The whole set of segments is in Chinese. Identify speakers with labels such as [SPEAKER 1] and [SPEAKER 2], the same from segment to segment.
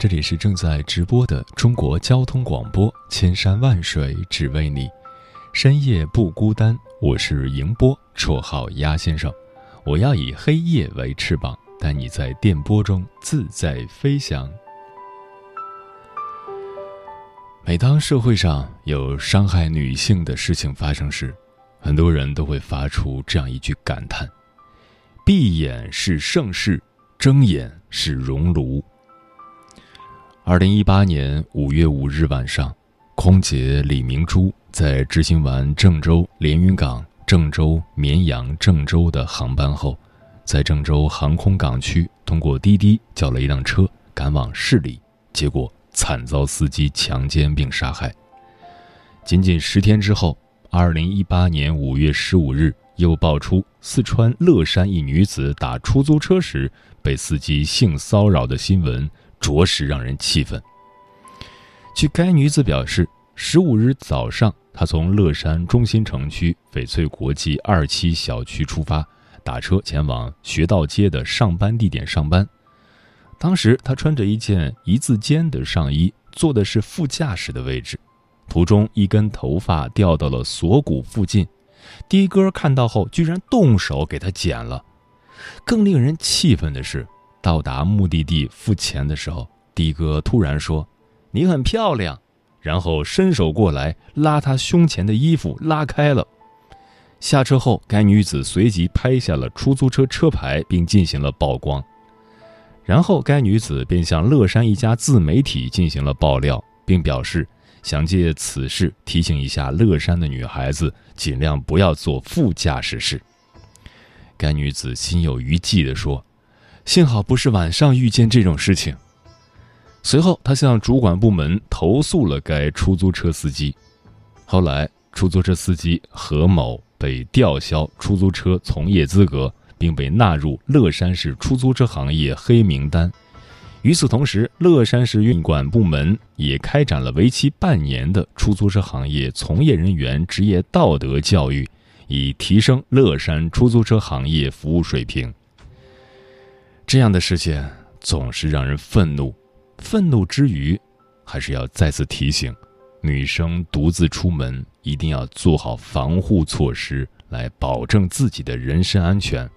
[SPEAKER 1] 这里是正在直播的中国交通广播，千山万水只为你，深夜不孤单。我是迎波，绰号鸭先生。我要以黑夜为翅膀，带你在电波中自在飞翔。每当社会上有伤害女性的事情发生时，很多人都会发出这样一句感叹：“闭眼是盛世。”睁眼是熔炉。二零一八年五月五日晚上，空姐李明珠在执行完郑州连云港、郑州绵阳、郑州的航班后，在郑州航空港区通过滴滴叫了一辆车赶往市里，结果惨遭司机强奸并杀害。仅仅十天之后，二零一八年五月十五日又爆出四川乐山一女子打出租车时。被司机性骚扰的新闻着实让人气愤。据该女子表示，十五日早上，她从乐山中心城区翡翠国际二期小区出发，打车前往学道街的上班地点上班。当时，她穿着一件一字肩的上衣，坐的是副驾驶的位置。途中，一根头发掉到了锁骨附近，的哥看到后，居然动手给她剪了。更令人气愤的是，到达目的地付钱的时候，的哥突然说：“你很漂亮。”然后伸手过来拉他胸前的衣服，拉开了。下车后，该女子随即拍下了出租车车牌，并进行了曝光。然后，该女子便向乐山一家自媒体进行了爆料，并表示想借此事提醒一下乐山的女孩子，尽量不要做副驾驶室。该女子心有余悸地说：“幸好不是晚上遇见这种事情。”随后，他向主管部门投诉了该出租车司机。后来，出租车司机何某被吊销出租车从业资格，并被纳入乐山市出租车行业黑名单。与此同时，乐山市运管部门也开展了为期半年的出租车行业从业人员职业道德教育。以提升乐山出租车行业服务水平。这样的事件总是让人愤怒，愤怒之余，还是要再次提醒：女生独自出门一定要做好防护措施，来保证自己的人身安全。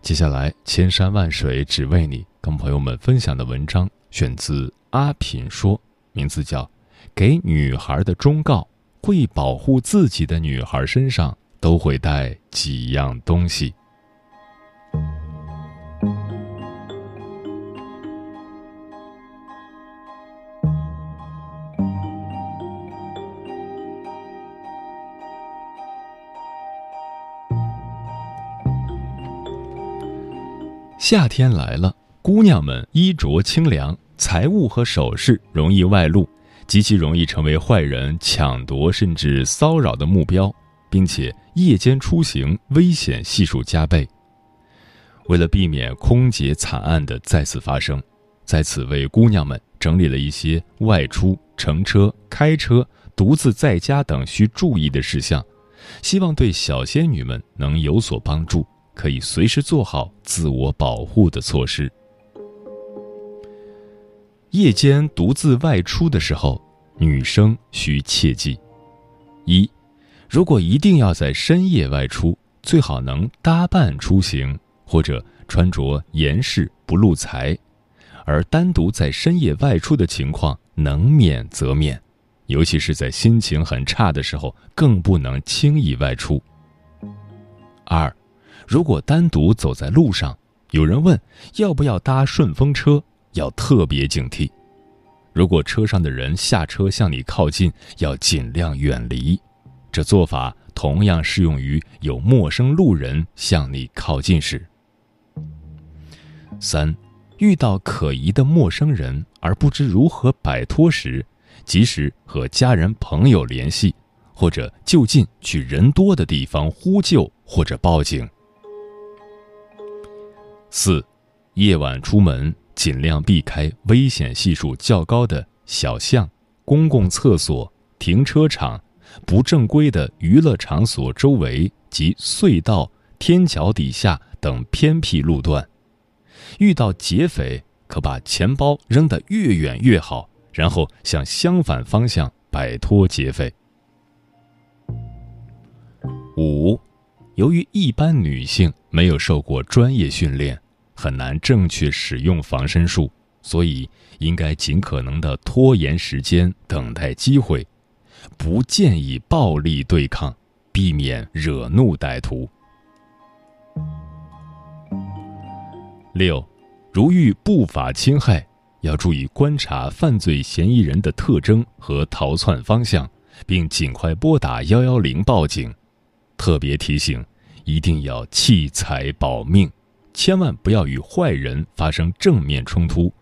[SPEAKER 1] 接下来，千山万水只为你，跟朋友们分享的文章选自阿品说，名字叫《给女孩的忠告》。会保护自己的女孩身上都会带几样东西。夏天来了，姑娘们衣着清凉，财物和首饰容易外露。极其容易成为坏人抢夺甚至骚扰的目标，并且夜间出行危险系数加倍。为了避免空姐惨案的再次发生，在此为姑娘们整理了一些外出、乘车、开车、独自在家等需注意的事项，希望对小仙女们能有所帮助，可以随时做好自我保护的措施。夜间独自外出的时候，女生需切记：一，如果一定要在深夜外出，最好能搭伴出行，或者穿着严实不露财；而单独在深夜外出的情况，能免则免，尤其是在心情很差的时候，更不能轻易外出。二，如果单独走在路上，有人问要不要搭顺风车。要特别警惕，如果车上的人下车向你靠近，要尽量远离。这做法同样适用于有陌生路人向你靠近时。三，遇到可疑的陌生人而不知如何摆脱时，及时和家人朋友联系，或者就近去人多的地方呼救或者报警。四，夜晚出门尽量避开危险系数较高的小巷、公共厕所、停车场、不正规的娱乐场所周围及隧道、天桥底下等偏僻路段。遇到劫匪，可把钱包扔得越远越好，然后向相反方向摆脱劫匪。五，由于一般女性没有受过专业训练。很难正确使用防身术，所以应该尽可能的拖延时间，等待机会，不建议暴力对抗，避免惹怒歹徒。六，如遇不法侵害，要注意观察犯罪嫌疑人的特征和逃窜方向，并尽快拨打幺幺零报警。特别提醒，一定要弃财保命。千万不要与坏人发生正面冲突，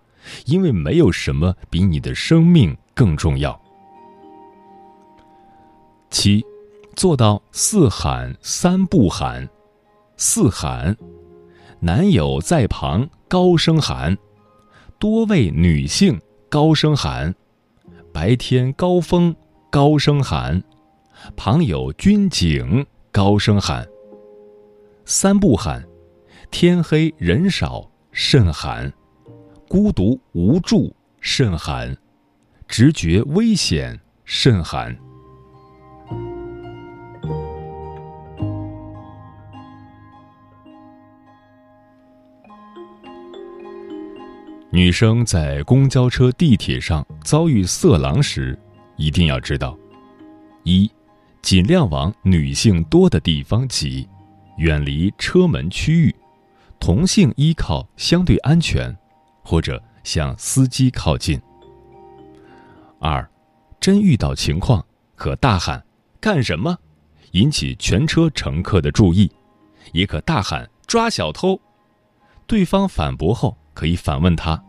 [SPEAKER 1] 因为没有什么比你的生命更重要。七，做到四喊三不喊。四喊，男友在旁高声喊，多位女性高声喊，白天高峰高声喊，旁有军警高声喊。三不喊。天黑人少甚寒，孤独无助甚寒，直觉危险甚寒。女生在公交车、地铁上遭遇色狼时，一定要知道：一，尽量往女性多的地方挤，远离车门区域。同性依靠相对安全，或者向司机靠近。二，真遇到情况，可大喊“干什么”，引起全车乘客的注意；也可大喊“抓小偷”。对方反驳后，可以反问他：“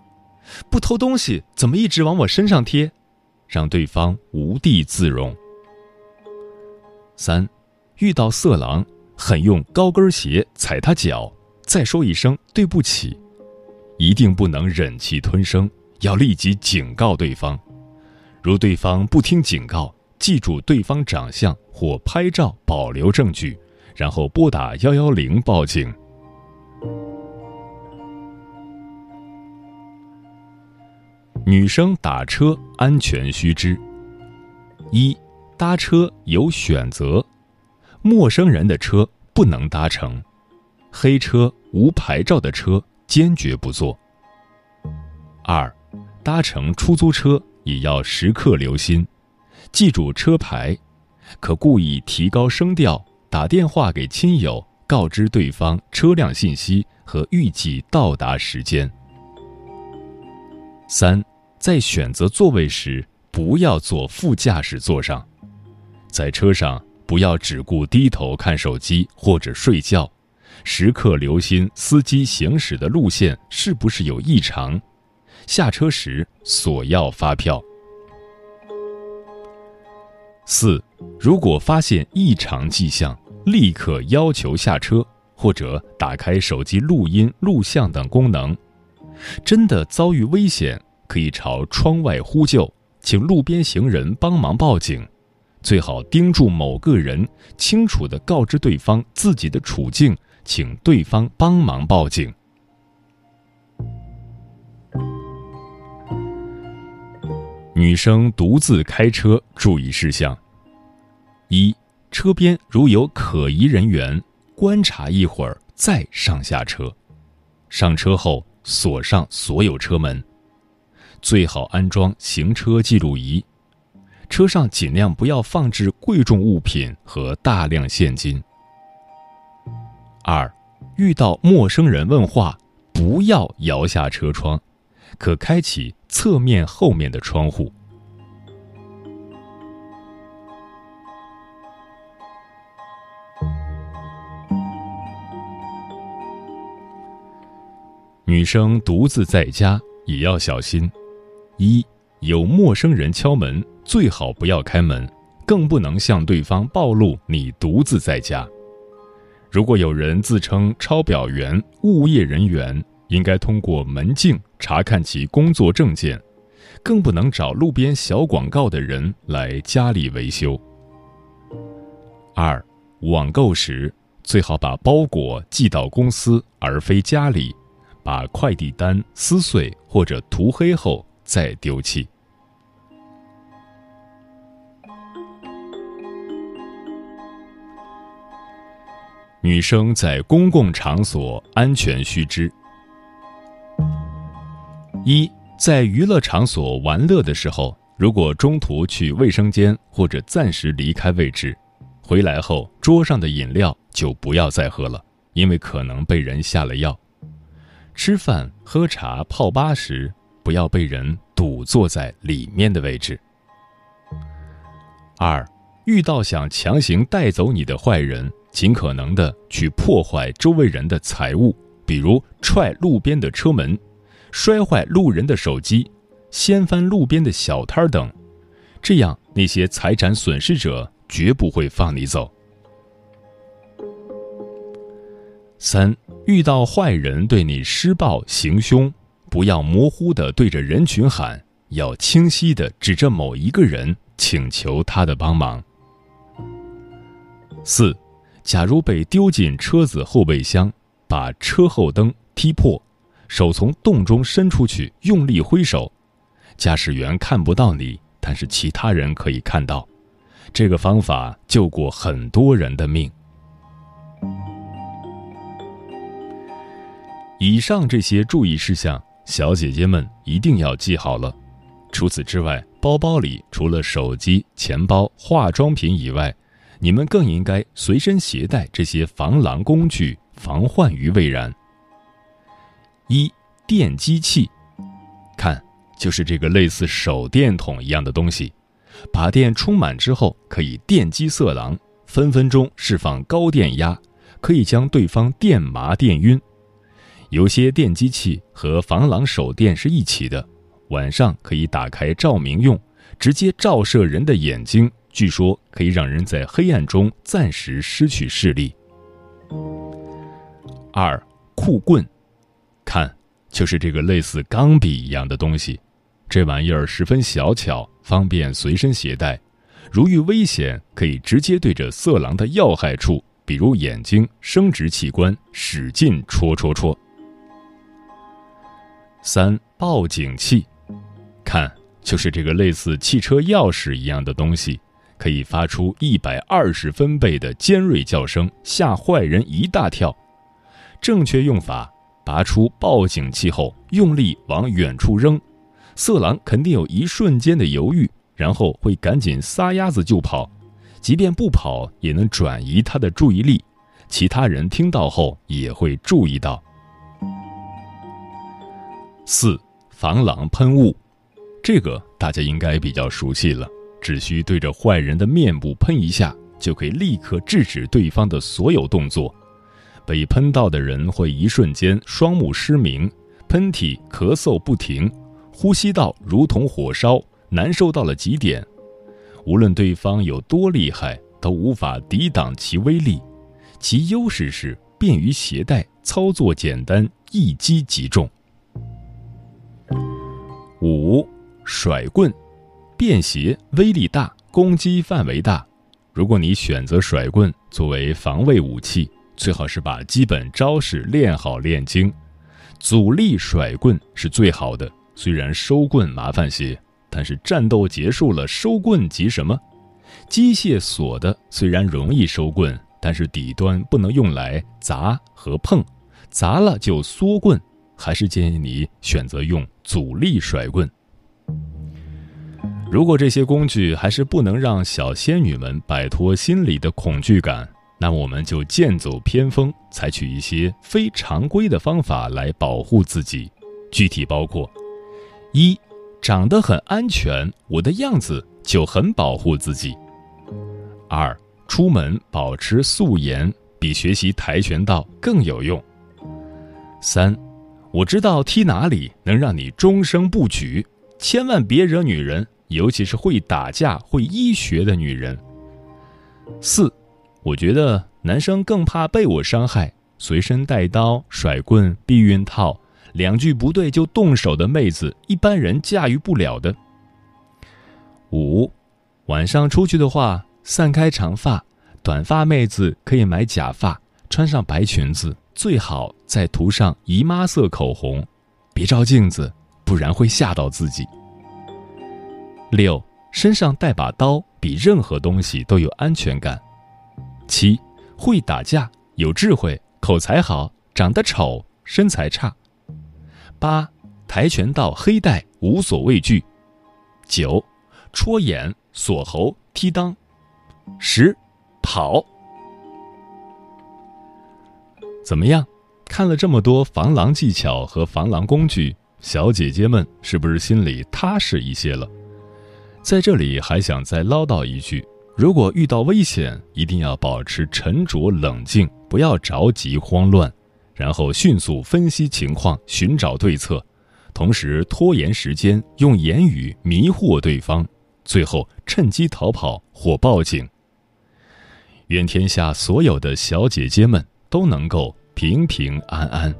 [SPEAKER 1] 不偷东西，怎么一直往我身上贴？”让对方无地自容。三，遇到色狼，狠用高跟鞋踩他脚。再说一声对不起，一定不能忍气吞声，要立即警告对方。如对方不听警告，记住对方长相或拍照保留证据，然后拨打幺幺零报警。女生打车安全须知：一，搭车有选择，陌生人的车不能搭乘。黑车、无牌照的车坚决不坐。二，搭乘出租车也要时刻留心，记住车牌，可故意提高声调，打电话给亲友，告知对方车辆信息和预计到达时间。三，在选择座位时，不要坐副驾驶座上，在车上不要只顾低头看手机或者睡觉。时刻留心司机行驶的路线是不是有异常，下车时索要发票。四，如果发现异常迹象，立刻要求下车，或者打开手机录音、录像等功能。真的遭遇危险，可以朝窗外呼救，请路边行人帮忙报警，最好盯住某个人，清楚地告知对方自己的处境。请对方帮忙报警。女生独自开车注意事项：一、车边如有可疑人员，观察一会儿再上下车。上车后锁上所有车门，最好安装行车记录仪。车上尽量不要放置贵重物品和大量现金。二，遇到陌生人问话，不要摇下车窗，可开启侧面后面的窗户。女生独自在家也要小心：一有陌生人敲门，最好不要开门，更不能向对方暴露你独自在家。如果有人自称抄表员、物业人员，应该通过门禁查看其工作证件，更不能找路边小广告的人来家里维修。二，网购时最好把包裹寄到公司而非家里，把快递单撕碎或者涂黑后再丢弃。女生在公共场所安全须知：一，在娱乐场所玩乐的时候，如果中途去卫生间或者暂时离开位置，回来后桌上的饮料就不要再喝了，因为可能被人下了药。吃饭、喝茶、泡吧时，不要被人堵坐在里面的位置。二，遇到想强行带走你的坏人。尽可能的去破坏周围人的财物，比如踹路边的车门、摔坏路人的手机、掀翻路边的小摊等，这样那些财产损失者绝不会放你走。三，遇到坏人对你施暴行凶，不要模糊的对着人群喊，要清晰的指着某一个人请求他的帮忙。四。假如被丢进车子后备箱，把车后灯踢破，手从洞中伸出去，用力挥手，驾驶员看不到你，但是其他人可以看到。这个方法救过很多人的命。以上这些注意事项，小姐姐们一定要记好了。除此之外，包包里除了手机、钱包、化妆品以外，你们更应该随身携带这些防狼工具，防患于未然。一电击器，看，就是这个类似手电筒一样的东西，把电充满之后可以电击色狼，分分钟释放高电压，可以将对方电麻电晕。有些电击器和防狼手电是一起的，晚上可以打开照明用，直接照射人的眼睛。据说可以让人在黑暗中暂时失去视力。二酷棍，看，就是这个类似钢笔一样的东西，这玩意儿十分小巧，方便随身携带。如遇危险，可以直接对着色狼的要害处，比如眼睛、生殖器官，使劲戳戳戳。三报警器，看，就是这个类似汽车钥匙一样的东西。可以发出一百二十分贝的尖锐叫声，吓坏人一大跳。正确用法：拔出报警器后，用力往远处扔，色狼肯定有一瞬间的犹豫，然后会赶紧撒丫子就跑。即便不跑，也能转移他的注意力，其他人听到后也会注意到。四防狼喷雾，这个大家应该比较熟悉了。只需对着坏人的面部喷一下，就可以立刻制止对方的所有动作。被喷到的人会一瞬间双目失明，喷嚏、咳嗽不停，呼吸道如同火烧，难受到了极点。无论对方有多厉害，都无法抵挡其威力。其优势是便于携带，操作简单，一击即中。五甩棍。便携，威力大，攻击范围大。如果你选择甩棍作为防卫武器，最好是把基本招式练好练精。阻力甩棍是最好的，虽然收棍麻烦些，但是战斗结束了，收棍急什么？机械锁的虽然容易收棍，但是底端不能用来砸和碰，砸了就缩棍。还是建议你选择用阻力甩棍。如果这些工具还是不能让小仙女们摆脱心里的恐惧感，那我们就剑走偏锋，采取一些非常规的方法来保护自己。具体包括：一，长得很安全，我的样子就很保护自己；二，出门保持素颜，比学习跆拳道更有用；三，我知道踢哪里能让你终生不举，千万别惹女人，尤其是会打架、会医学的女人。四，我觉得男生更怕被我伤害，随身带刀、甩棍、避孕套，两句不对就动手的妹子，一般人驾驭不了的。五，晚上出去的话，散开长发，短发妹子可以买假发，穿上白裙子，最好再涂上姨妈色口红，别照镜子，不然会吓到自己。六，身上带把刀，比任何东西都有安全感。七，会打架，有智慧，口才好，长得丑，身材差。八，跆拳道黑带，无所畏惧。九。戳眼、锁喉、踢裆，十，跑。怎么样？看了这么多防狼技巧和防狼工具，小姐姐们是不是心里踏实一些了？在这里还想再唠叨一句：如果遇到危险，一定要保持沉着冷静，不要着急慌乱，然后迅速分析情况，寻找对策，同时拖延时间，用言语迷惑对方。最后趁机逃跑或报警。愿天下所有的小姐姐们都能够平平安安。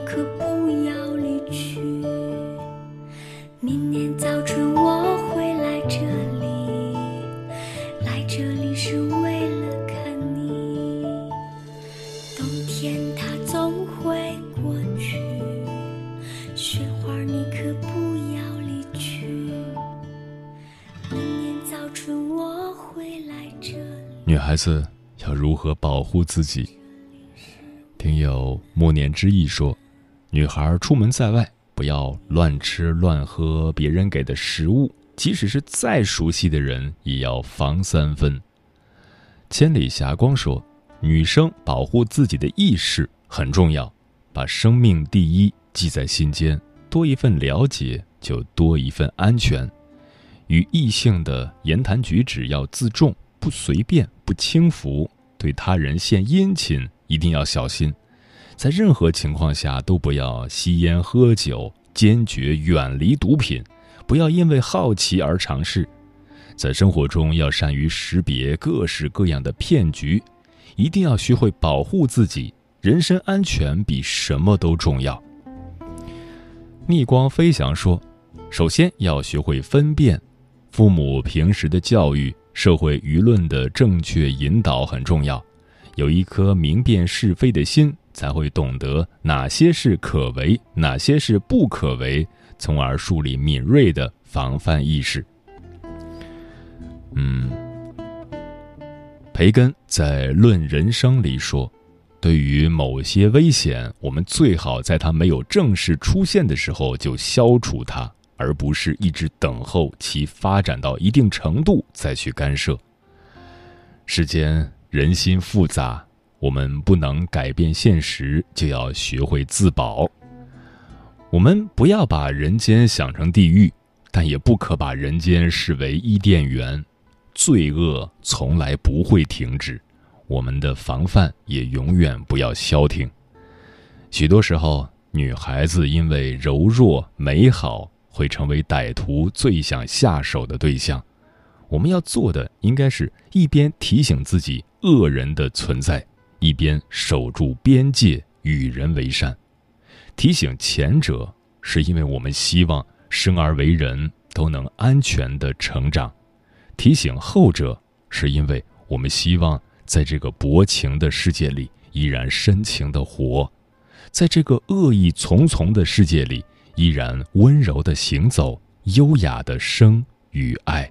[SPEAKER 2] 可不要离去。明年早春我会来这里，来这里是为了看你。冬天它总会过去，雪花你可不要离去。明年早春我会来这里。
[SPEAKER 1] 女孩子要如何保护自己？听友莫念之意说，女孩出门在外不要乱吃乱喝别人给的食物，即使是再熟悉的人也要防三分。千里霞光说，女生保护自己的意识很重要，把生命第一记在心间，多一份了解就多一份安全。与异性的言谈举止要自重，不随便，不轻浮，对他人献殷勤。一定要小心，在任何情况下都不要吸烟喝酒，坚决远离毒品，不要因为好奇而尝试。在生活中要善于识别各式各样的骗局，一定要学会保护自己，人身安全比什么都重要。逆光飞翔说：“首先要学会分辨，父母平时的教育、社会舆论的正确引导很重要。”有一颗明辨是非的心，才会懂得哪些是可为，哪些是不可为，从而树立敏锐的防范意识。嗯，培根在《论人生》里说，对于某些危险，我们最好在它没有正式出现的时候就消除它，而不是一直等候其发展到一定程度再去干涉。世间。人心复杂，我们不能改变现实，就要学会自保。我们不要把人间想成地狱，但也不可把人间视为伊甸园。罪恶从来不会停止，我们的防范也永远不要消停。许多时候，女孩子因为柔弱美好，会成为歹徒最想下手的对象。我们要做的，应该是一边提醒自己。恶人的存在，一边守住边界，与人为善。提醒前者，是因为我们希望生而为人都能安全的成长；提醒后者，是因为我们希望在这个薄情的世界里依然深情的活，在这个恶意重重的世界里依然温柔的行走，优雅的生与爱。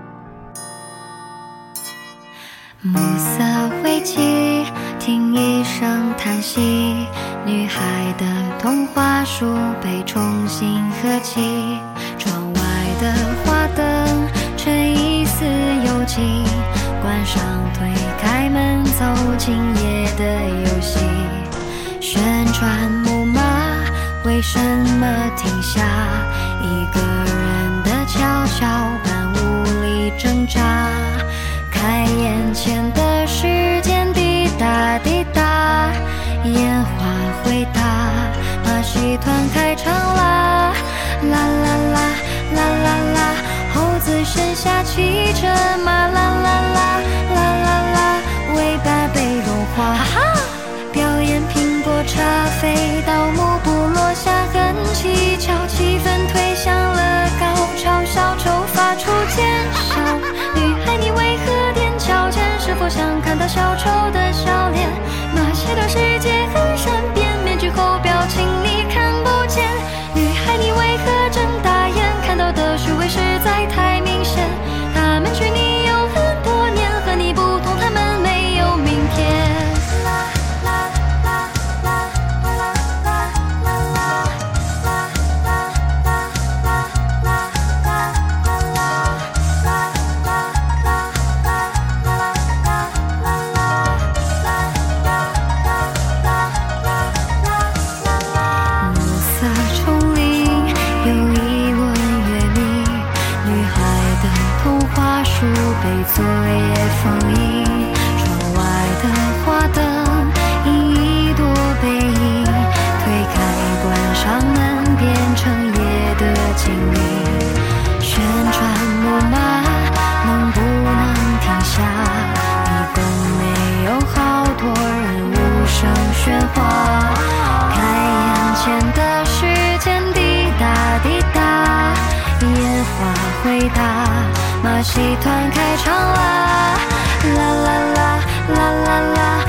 [SPEAKER 2] 暮色灰烬，听一声叹息，女孩的童话书被重新合起，窗外的花灯衬一丝幽静，关上推开门走进夜的游戏，旋转木马为什么停下？一个人的跷跷板无力挣扎。看眼前的时间滴答滴答，烟花回答，马戏团开场啦，啦啦啦啦啦啦，猴子身下骑着马，啦啦啦啦啦啦，尾巴被融化，表演苹果茶飞到幕布落下很蹊跷，气氛推向了高潮，小丑发出尖笑，我想看到小丑的请你
[SPEAKER 3] 旋转木马能不能停下？你都没有好多人无声喧哗。开眼前的时间滴答滴答，烟花回答，马戏团开场啦啦啦啦啦啦啦。